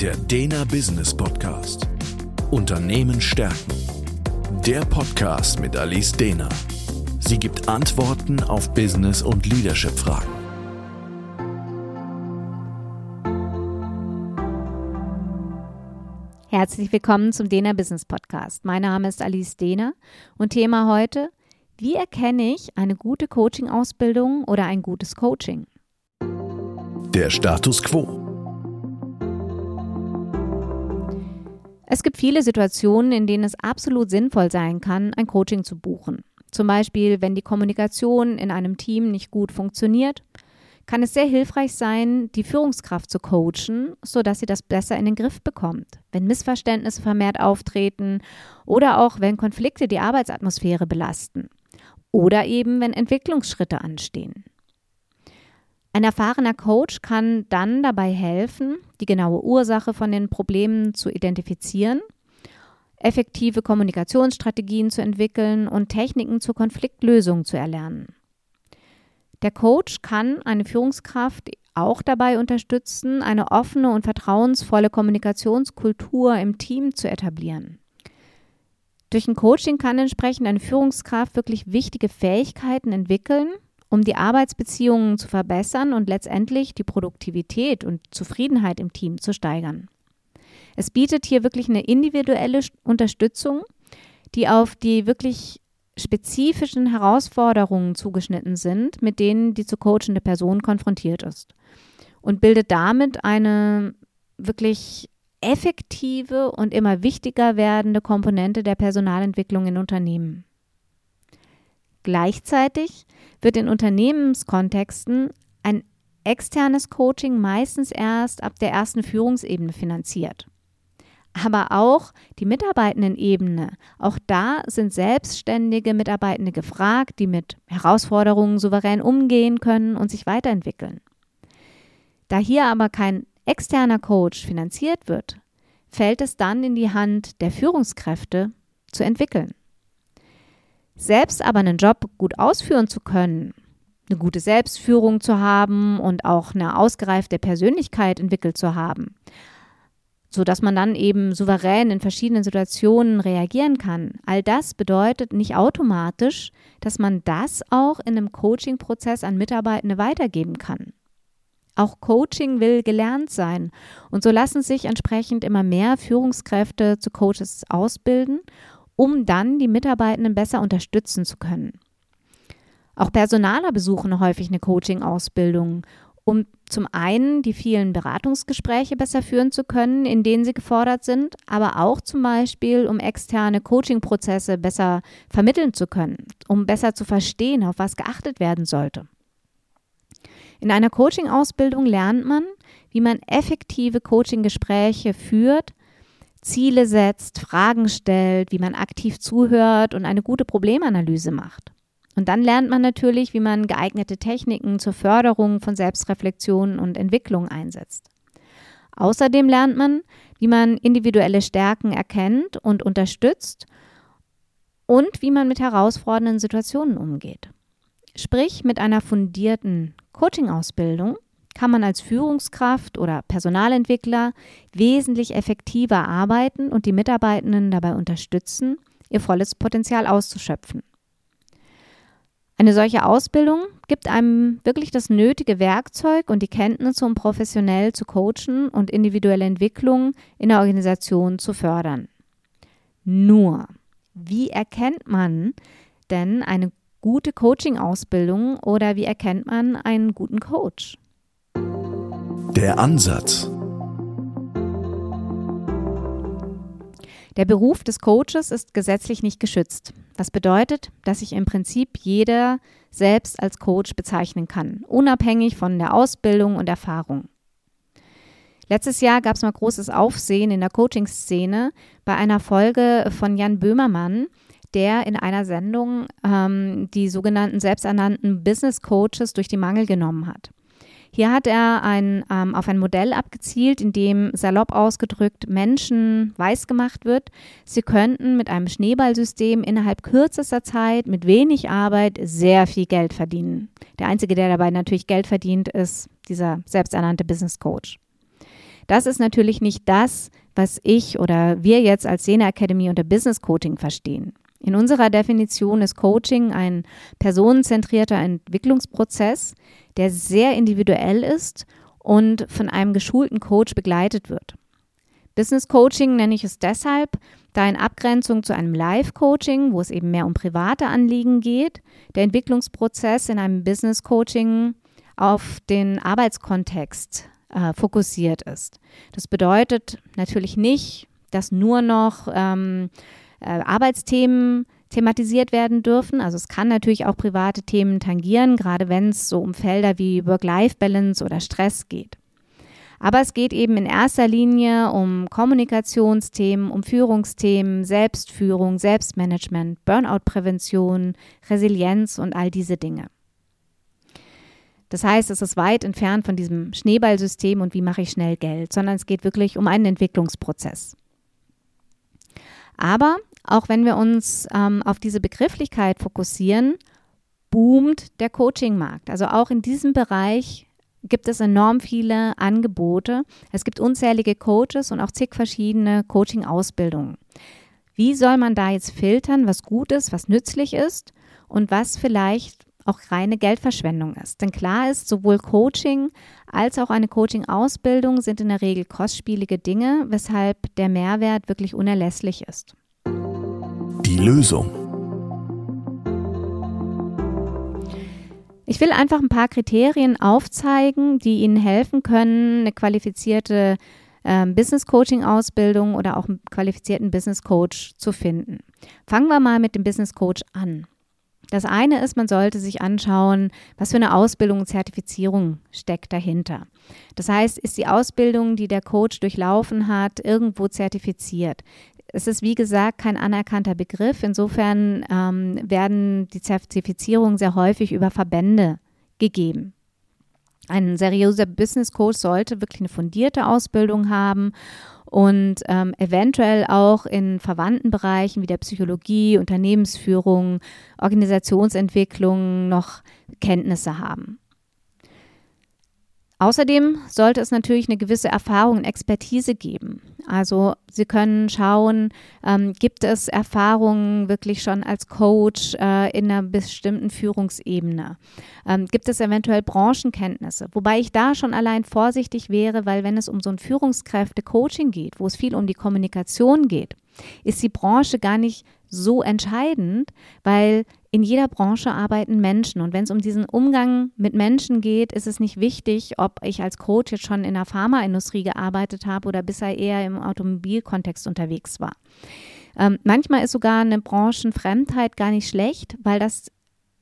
Der Dena Business Podcast. Unternehmen stärken. Der Podcast mit Alice Dena. Sie gibt Antworten auf Business- und Leadership-Fragen. Herzlich willkommen zum Dena Business Podcast. Mein Name ist Alice Dehner und Thema heute, wie erkenne ich eine gute Coaching-Ausbildung oder ein gutes Coaching? Der Status quo. Es gibt viele Situationen, in denen es absolut sinnvoll sein kann, ein Coaching zu buchen. Zum Beispiel, wenn die Kommunikation in einem Team nicht gut funktioniert, kann es sehr hilfreich sein, die Führungskraft zu coachen, sodass sie das besser in den Griff bekommt. Wenn Missverständnisse vermehrt auftreten oder auch wenn Konflikte die Arbeitsatmosphäre belasten oder eben wenn Entwicklungsschritte anstehen. Ein erfahrener Coach kann dann dabei helfen, die genaue Ursache von den Problemen zu identifizieren, effektive Kommunikationsstrategien zu entwickeln und Techniken zur Konfliktlösung zu erlernen. Der Coach kann eine Führungskraft auch dabei unterstützen, eine offene und vertrauensvolle Kommunikationskultur im Team zu etablieren. Durch ein Coaching kann entsprechend eine Führungskraft wirklich wichtige Fähigkeiten entwickeln um die Arbeitsbeziehungen zu verbessern und letztendlich die Produktivität und Zufriedenheit im Team zu steigern. Es bietet hier wirklich eine individuelle Unterstützung, die auf die wirklich spezifischen Herausforderungen zugeschnitten sind, mit denen die zu coachende Person konfrontiert ist. Und bildet damit eine wirklich effektive und immer wichtiger werdende Komponente der Personalentwicklung in Unternehmen. Gleichzeitig wird in Unternehmenskontexten ein externes Coaching meistens erst ab der ersten Führungsebene finanziert. Aber auch die Mitarbeitendenebene, auch da sind selbstständige Mitarbeitende gefragt, die mit Herausforderungen souverän umgehen können und sich weiterentwickeln. Da hier aber kein externer Coach finanziert wird, fällt es dann in die Hand der Führungskräfte zu entwickeln. Selbst aber einen Job gut ausführen zu können, eine gute Selbstführung zu haben und auch eine ausgereifte Persönlichkeit entwickelt zu haben, so dass man dann eben souverän in verschiedenen Situationen reagieren kann. All das bedeutet nicht automatisch, dass man das auch in einem Coaching-Prozess an Mitarbeitende weitergeben kann. Auch Coaching will gelernt sein und so lassen sich entsprechend immer mehr Führungskräfte zu Coaches ausbilden um dann die Mitarbeitenden besser unterstützen zu können. Auch Personaler besuchen häufig eine Coaching-Ausbildung, um zum einen die vielen Beratungsgespräche besser führen zu können, in denen sie gefordert sind, aber auch zum Beispiel, um externe Coaching-Prozesse besser vermitteln zu können, um besser zu verstehen, auf was geachtet werden sollte. In einer Coaching-Ausbildung lernt man, wie man effektive Coaching-Gespräche führt Ziele setzt, Fragen stellt, wie man aktiv zuhört und eine gute Problemanalyse macht. Und dann lernt man natürlich, wie man geeignete Techniken zur Förderung von Selbstreflexion und Entwicklung einsetzt. Außerdem lernt man, wie man individuelle Stärken erkennt und unterstützt und wie man mit herausfordernden Situationen umgeht. Sprich, mit einer fundierten Coaching-Ausbildung kann man als Führungskraft oder Personalentwickler wesentlich effektiver arbeiten und die Mitarbeitenden dabei unterstützen, ihr volles Potenzial auszuschöpfen. Eine solche Ausbildung gibt einem wirklich das nötige Werkzeug und die Kenntnisse, um professionell zu coachen und individuelle Entwicklung in der Organisation zu fördern. Nur, wie erkennt man denn eine gute Coaching-Ausbildung oder wie erkennt man einen guten Coach? Der Ansatz. Der Beruf des Coaches ist gesetzlich nicht geschützt. Das bedeutet, dass sich im Prinzip jeder selbst als Coach bezeichnen kann, unabhängig von der Ausbildung und Erfahrung. Letztes Jahr gab es mal großes Aufsehen in der Coaching-Szene bei einer Folge von Jan Böhmermann, der in einer Sendung ähm, die sogenannten selbsternannten Business Coaches durch die Mangel genommen hat. Hier hat er ein, ähm, auf ein Modell abgezielt, in dem salopp ausgedrückt Menschen weiß gemacht wird. Sie könnten mit einem Schneeballsystem innerhalb kürzester Zeit mit wenig Arbeit sehr viel Geld verdienen. Der Einzige, der dabei natürlich Geld verdient, ist dieser selbsternannte Business Coach. Das ist natürlich nicht das, was ich oder wir jetzt als Sena Academy unter Business Coaching verstehen. In unserer Definition ist Coaching ein personenzentrierter Entwicklungsprozess, der sehr individuell ist und von einem geschulten Coach begleitet wird. Business Coaching nenne ich es deshalb, da in Abgrenzung zu einem Live-Coaching, wo es eben mehr um private Anliegen geht, der Entwicklungsprozess in einem Business Coaching auf den Arbeitskontext äh, fokussiert ist. Das bedeutet natürlich nicht, dass nur noch ähm, äh, Arbeitsthemen thematisiert werden dürfen. Also es kann natürlich auch private Themen tangieren, gerade wenn es so um Felder wie Work-Life-Balance oder Stress geht. Aber es geht eben in erster Linie um Kommunikationsthemen, um Führungsthemen, Selbstführung, Selbstmanagement, Burnout-Prävention, Resilienz und all diese Dinge. Das heißt, es ist weit entfernt von diesem Schneeballsystem und wie mache ich schnell Geld, sondern es geht wirklich um einen Entwicklungsprozess. Aber auch wenn wir uns ähm, auf diese Begrifflichkeit fokussieren, boomt der Coaching-Markt. Also auch in diesem Bereich gibt es enorm viele Angebote. Es gibt unzählige Coaches und auch zig verschiedene Coaching-Ausbildungen. Wie soll man da jetzt filtern, was gut ist, was nützlich ist und was vielleicht auch reine Geldverschwendung ist? Denn klar ist, sowohl Coaching als auch eine Coaching-Ausbildung sind in der Regel kostspielige Dinge, weshalb der Mehrwert wirklich unerlässlich ist. Die Lösung. Ich will einfach ein paar Kriterien aufzeigen, die Ihnen helfen können, eine qualifizierte äh, Business Coaching Ausbildung oder auch einen qualifizierten Business Coach zu finden. Fangen wir mal mit dem Business Coach an. Das eine ist, man sollte sich anschauen, was für eine Ausbildung und Zertifizierung steckt dahinter. Das heißt, ist die Ausbildung, die der Coach durchlaufen hat, irgendwo zertifiziert? Es ist, wie gesagt, kein anerkannter Begriff. Insofern ähm, werden die Zertifizierungen sehr häufig über Verbände gegeben. Ein seriöser Business Coach sollte wirklich eine fundierte Ausbildung haben und ähm, eventuell auch in verwandten Bereichen wie der Psychologie, Unternehmensführung, Organisationsentwicklung noch Kenntnisse haben. Außerdem sollte es natürlich eine gewisse Erfahrung und Expertise geben. Also Sie können schauen, ähm, gibt es Erfahrungen wirklich schon als Coach äh, in einer bestimmten Führungsebene? Ähm, gibt es eventuell Branchenkenntnisse? Wobei ich da schon allein vorsichtig wäre, weil wenn es um so ein Führungskräfte-Coaching geht, wo es viel um die Kommunikation geht, ist die Branche gar nicht so entscheidend, weil in jeder Branche arbeiten Menschen. Und wenn es um diesen Umgang mit Menschen geht, ist es nicht wichtig, ob ich als Coach jetzt schon in der Pharmaindustrie gearbeitet habe oder bisher eher im Automobilkontext unterwegs war. Ähm, manchmal ist sogar eine Branchenfremdheit gar nicht schlecht, weil das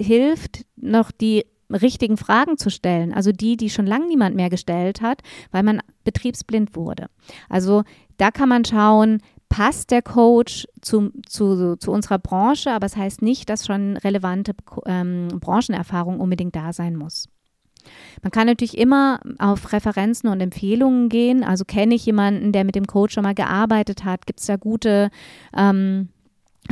hilft, noch die richtigen Fragen zu stellen. Also die, die schon lange niemand mehr gestellt hat, weil man betriebsblind wurde. Also da kann man schauen, passt der Coach zu, zu, zu unserer Branche, aber es das heißt nicht, dass schon relevante ähm, Branchenerfahrung unbedingt da sein muss. Man kann natürlich immer auf Referenzen und Empfehlungen gehen. Also kenne ich jemanden, der mit dem Coach schon mal gearbeitet hat? Gibt es da gute ähm,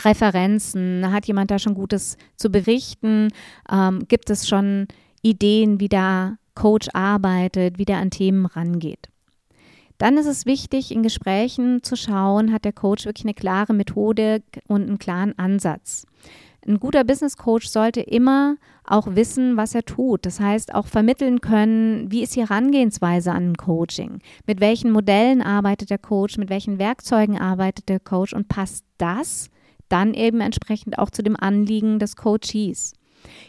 Referenzen? Hat jemand da schon Gutes zu berichten? Ähm, gibt es schon Ideen, wie der Coach arbeitet, wie der an Themen rangeht? Dann ist es wichtig, in Gesprächen zu schauen, hat der Coach wirklich eine klare Methode und einen klaren Ansatz. Ein guter Business Coach sollte immer auch wissen, was er tut. Das heißt, auch vermitteln können, wie ist die Herangehensweise an Coaching? Mit welchen Modellen arbeitet der Coach? Mit welchen Werkzeugen arbeitet der Coach? Und passt das dann eben entsprechend auch zu dem Anliegen des Coaches?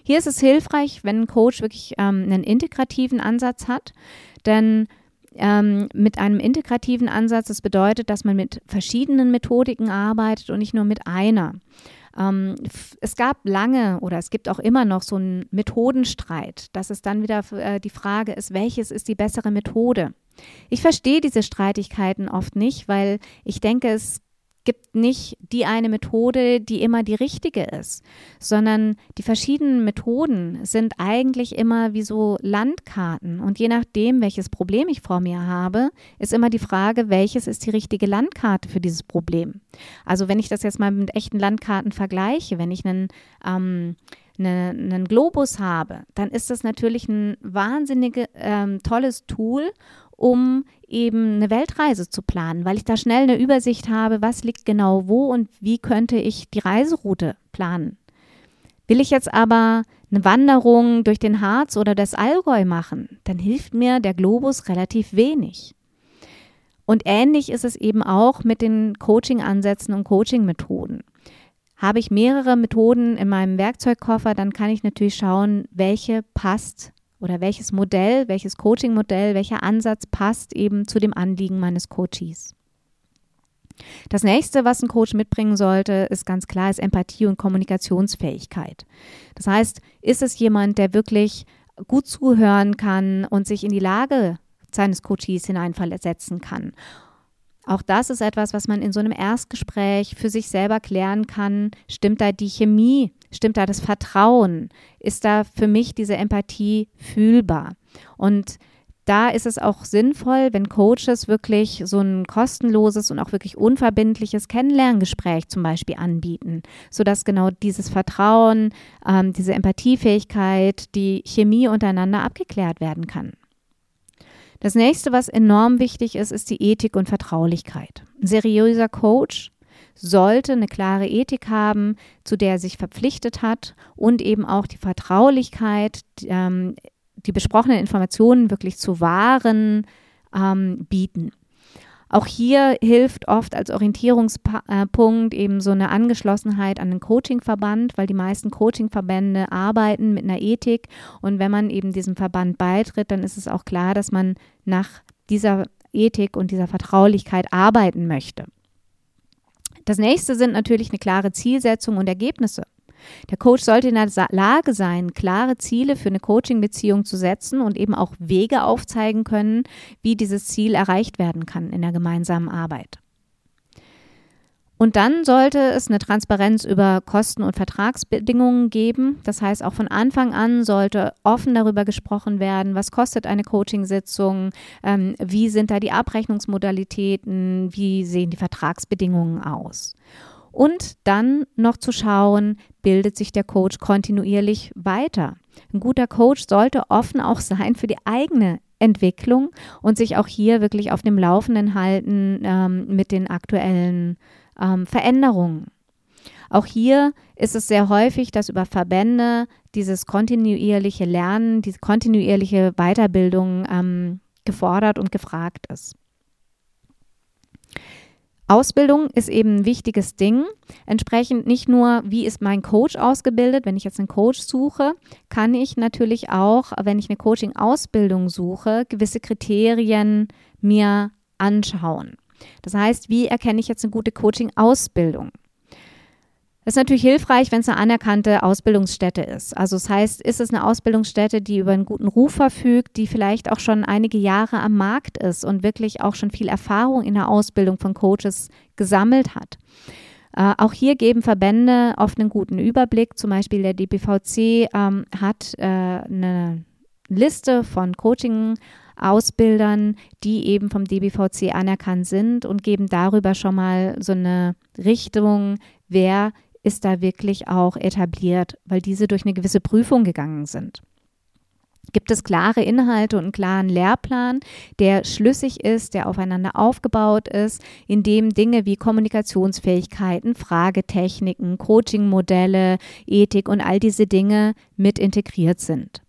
Hier ist es hilfreich, wenn ein Coach wirklich ähm, einen integrativen Ansatz hat, denn ähm, mit einem integrativen Ansatz. Das bedeutet, dass man mit verschiedenen Methodiken arbeitet und nicht nur mit einer. Ähm, es gab lange oder es gibt auch immer noch so einen Methodenstreit, dass es dann wieder äh, die Frage ist, welches ist die bessere Methode? Ich verstehe diese Streitigkeiten oft nicht, weil ich denke, es gibt nicht die eine Methode, die immer die richtige ist, sondern die verschiedenen Methoden sind eigentlich immer wie so Landkarten. Und je nachdem, welches Problem ich vor mir habe, ist immer die Frage, welches ist die richtige Landkarte für dieses Problem. Also wenn ich das jetzt mal mit echten Landkarten vergleiche, wenn ich einen ähm, eine, einen Globus habe, dann ist das natürlich ein wahnsinnig ähm, tolles Tool, um eben eine Weltreise zu planen, weil ich da schnell eine Übersicht habe, was liegt genau wo und wie könnte ich die Reiseroute planen. Will ich jetzt aber eine Wanderung durch den Harz oder das Allgäu machen, dann hilft mir der Globus relativ wenig. Und ähnlich ist es eben auch mit den Coaching-Ansätzen und Coaching-Methoden. Habe ich mehrere Methoden in meinem Werkzeugkoffer, dann kann ich natürlich schauen, welche passt oder welches Modell, welches Coaching-Modell, welcher Ansatz passt eben zu dem Anliegen meines Coaches. Das nächste, was ein Coach mitbringen sollte, ist ganz klar, ist Empathie und Kommunikationsfähigkeit. Das heißt, ist es jemand, der wirklich gut zuhören kann und sich in die Lage seines Coaches hineinversetzen kann. Auch das ist etwas, was man in so einem Erstgespräch für sich selber klären kann. Stimmt da die Chemie? Stimmt da das Vertrauen? Ist da für mich diese Empathie fühlbar? Und da ist es auch sinnvoll, wenn Coaches wirklich so ein kostenloses und auch wirklich unverbindliches Kennenlerngespräch zum Beispiel anbieten, sodass genau dieses Vertrauen, ähm, diese Empathiefähigkeit, die Chemie untereinander abgeklärt werden kann. Das nächste, was enorm wichtig ist, ist die Ethik und Vertraulichkeit. Ein seriöser Coach sollte eine klare Ethik haben, zu der er sich verpflichtet hat und eben auch die Vertraulichkeit, ähm, die besprochenen Informationen wirklich zu wahren ähm, bieten. Auch hier hilft oft als Orientierungspunkt eben so eine Angeschlossenheit an den Coachingverband, weil die meisten Coachingverbände arbeiten mit einer Ethik und wenn man eben diesem Verband beitritt, dann ist es auch klar, dass man nach dieser Ethik und dieser Vertraulichkeit arbeiten möchte. Das nächste sind natürlich eine klare Zielsetzung und Ergebnisse. Der Coach sollte in der Lage sein, klare Ziele für eine Coaching-Beziehung zu setzen und eben auch Wege aufzeigen können, wie dieses Ziel erreicht werden kann in der gemeinsamen Arbeit. Und dann sollte es eine Transparenz über Kosten und Vertragsbedingungen geben. Das heißt, auch von Anfang an sollte offen darüber gesprochen werden, was kostet eine Coachingsitzung, ähm, wie sind da die Abrechnungsmodalitäten, wie sehen die Vertragsbedingungen aus. Und dann noch zu schauen, bildet sich der Coach kontinuierlich weiter. Ein guter Coach sollte offen auch sein für die eigene Entwicklung und sich auch hier wirklich auf dem Laufenden halten ähm, mit den aktuellen ähm, Veränderungen. Auch hier ist es sehr häufig, dass über Verbände dieses kontinuierliche Lernen, diese kontinuierliche Weiterbildung ähm, gefordert und gefragt ist. Ausbildung ist eben ein wichtiges Ding. Entsprechend nicht nur, wie ist mein Coach ausgebildet, wenn ich jetzt einen Coach suche, kann ich natürlich auch, wenn ich eine Coaching-Ausbildung suche, gewisse Kriterien mir anschauen. Das heißt, wie erkenne ich jetzt eine gute Coaching-Ausbildung? Das ist natürlich hilfreich, wenn es eine anerkannte Ausbildungsstätte ist. Also das heißt, ist es eine Ausbildungsstätte, die über einen guten Ruf verfügt, die vielleicht auch schon einige Jahre am Markt ist und wirklich auch schon viel Erfahrung in der Ausbildung von Coaches gesammelt hat. Äh, auch hier geben Verbände oft einen guten Überblick. Zum Beispiel der DPVC ähm, hat äh, eine Liste von Coaching Ausbildern, die eben vom DBVC anerkannt sind und geben darüber schon mal so eine Richtung, wer ist da wirklich auch etabliert, weil diese durch eine gewisse Prüfung gegangen sind. Gibt es klare Inhalte und einen klaren Lehrplan, der schlüssig ist, der aufeinander aufgebaut ist, in dem Dinge wie Kommunikationsfähigkeiten, Fragetechniken, Coachingmodelle, Ethik und all diese Dinge mit integriert sind?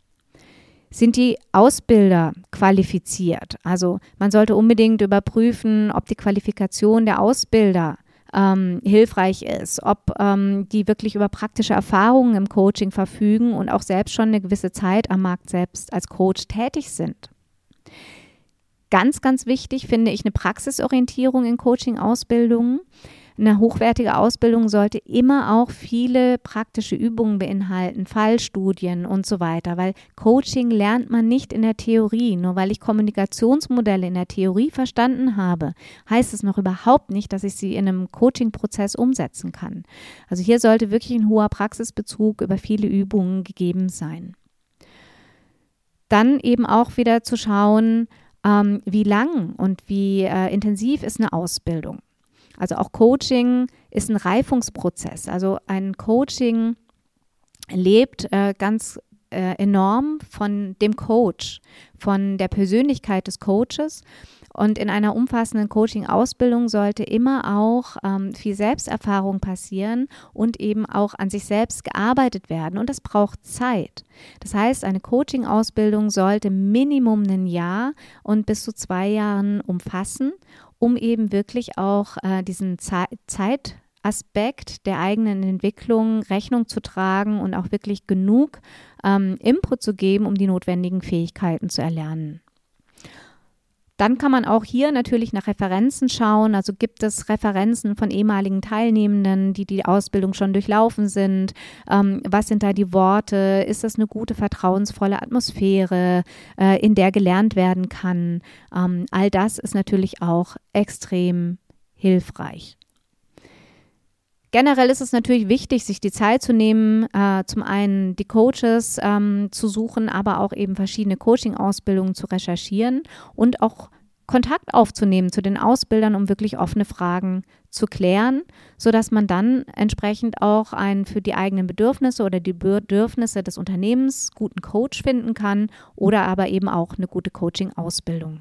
Sind die Ausbilder qualifiziert? Also man sollte unbedingt überprüfen, ob die Qualifikation der Ausbilder ähm, hilfreich ist, ob ähm, die wirklich über praktische Erfahrungen im Coaching verfügen und auch selbst schon eine gewisse Zeit am Markt selbst als Coach tätig sind. Ganz, ganz wichtig finde ich eine Praxisorientierung in Coaching-Ausbildungen. Eine hochwertige Ausbildung sollte immer auch viele praktische Übungen beinhalten, Fallstudien und so weiter, weil Coaching lernt man nicht in der Theorie. Nur weil ich Kommunikationsmodelle in der Theorie verstanden habe, heißt es noch überhaupt nicht, dass ich sie in einem Coaching-Prozess umsetzen kann. Also hier sollte wirklich ein hoher Praxisbezug über viele Übungen gegeben sein. Dann eben auch wieder zu schauen, ähm, wie lang und wie äh, intensiv ist eine Ausbildung. Also auch Coaching ist ein Reifungsprozess. Also ein Coaching lebt äh, ganz äh, enorm von dem Coach, von der Persönlichkeit des Coaches. Und in einer umfassenden Coaching-Ausbildung sollte immer auch ähm, viel Selbsterfahrung passieren und eben auch an sich selbst gearbeitet werden. Und das braucht Zeit. Das heißt, eine Coaching-Ausbildung sollte Minimum ein Jahr und bis zu zwei Jahren umfassen, um eben wirklich auch äh, diesen Ze Zeit der eigenen Entwicklung Rechnung zu tragen und auch wirklich genug ähm, Input zu geben, um die notwendigen Fähigkeiten zu erlernen. Dann kann man auch hier natürlich nach Referenzen schauen. Also gibt es Referenzen von ehemaligen Teilnehmenden, die die Ausbildung schon durchlaufen sind? Ähm, was sind da die Worte? Ist das eine gute, vertrauensvolle Atmosphäre, äh, in der gelernt werden kann? Ähm, all das ist natürlich auch extrem hilfreich. Generell ist es natürlich wichtig, sich die Zeit zu nehmen, äh, zum einen die Coaches ähm, zu suchen, aber auch eben verschiedene Coaching-Ausbildungen zu recherchieren und auch Kontakt aufzunehmen zu den Ausbildern, um wirklich offene Fragen zu klären, sodass man dann entsprechend auch einen für die eigenen Bedürfnisse oder die Bedürfnisse des Unternehmens guten Coach finden kann oder aber eben auch eine gute Coaching-Ausbildung.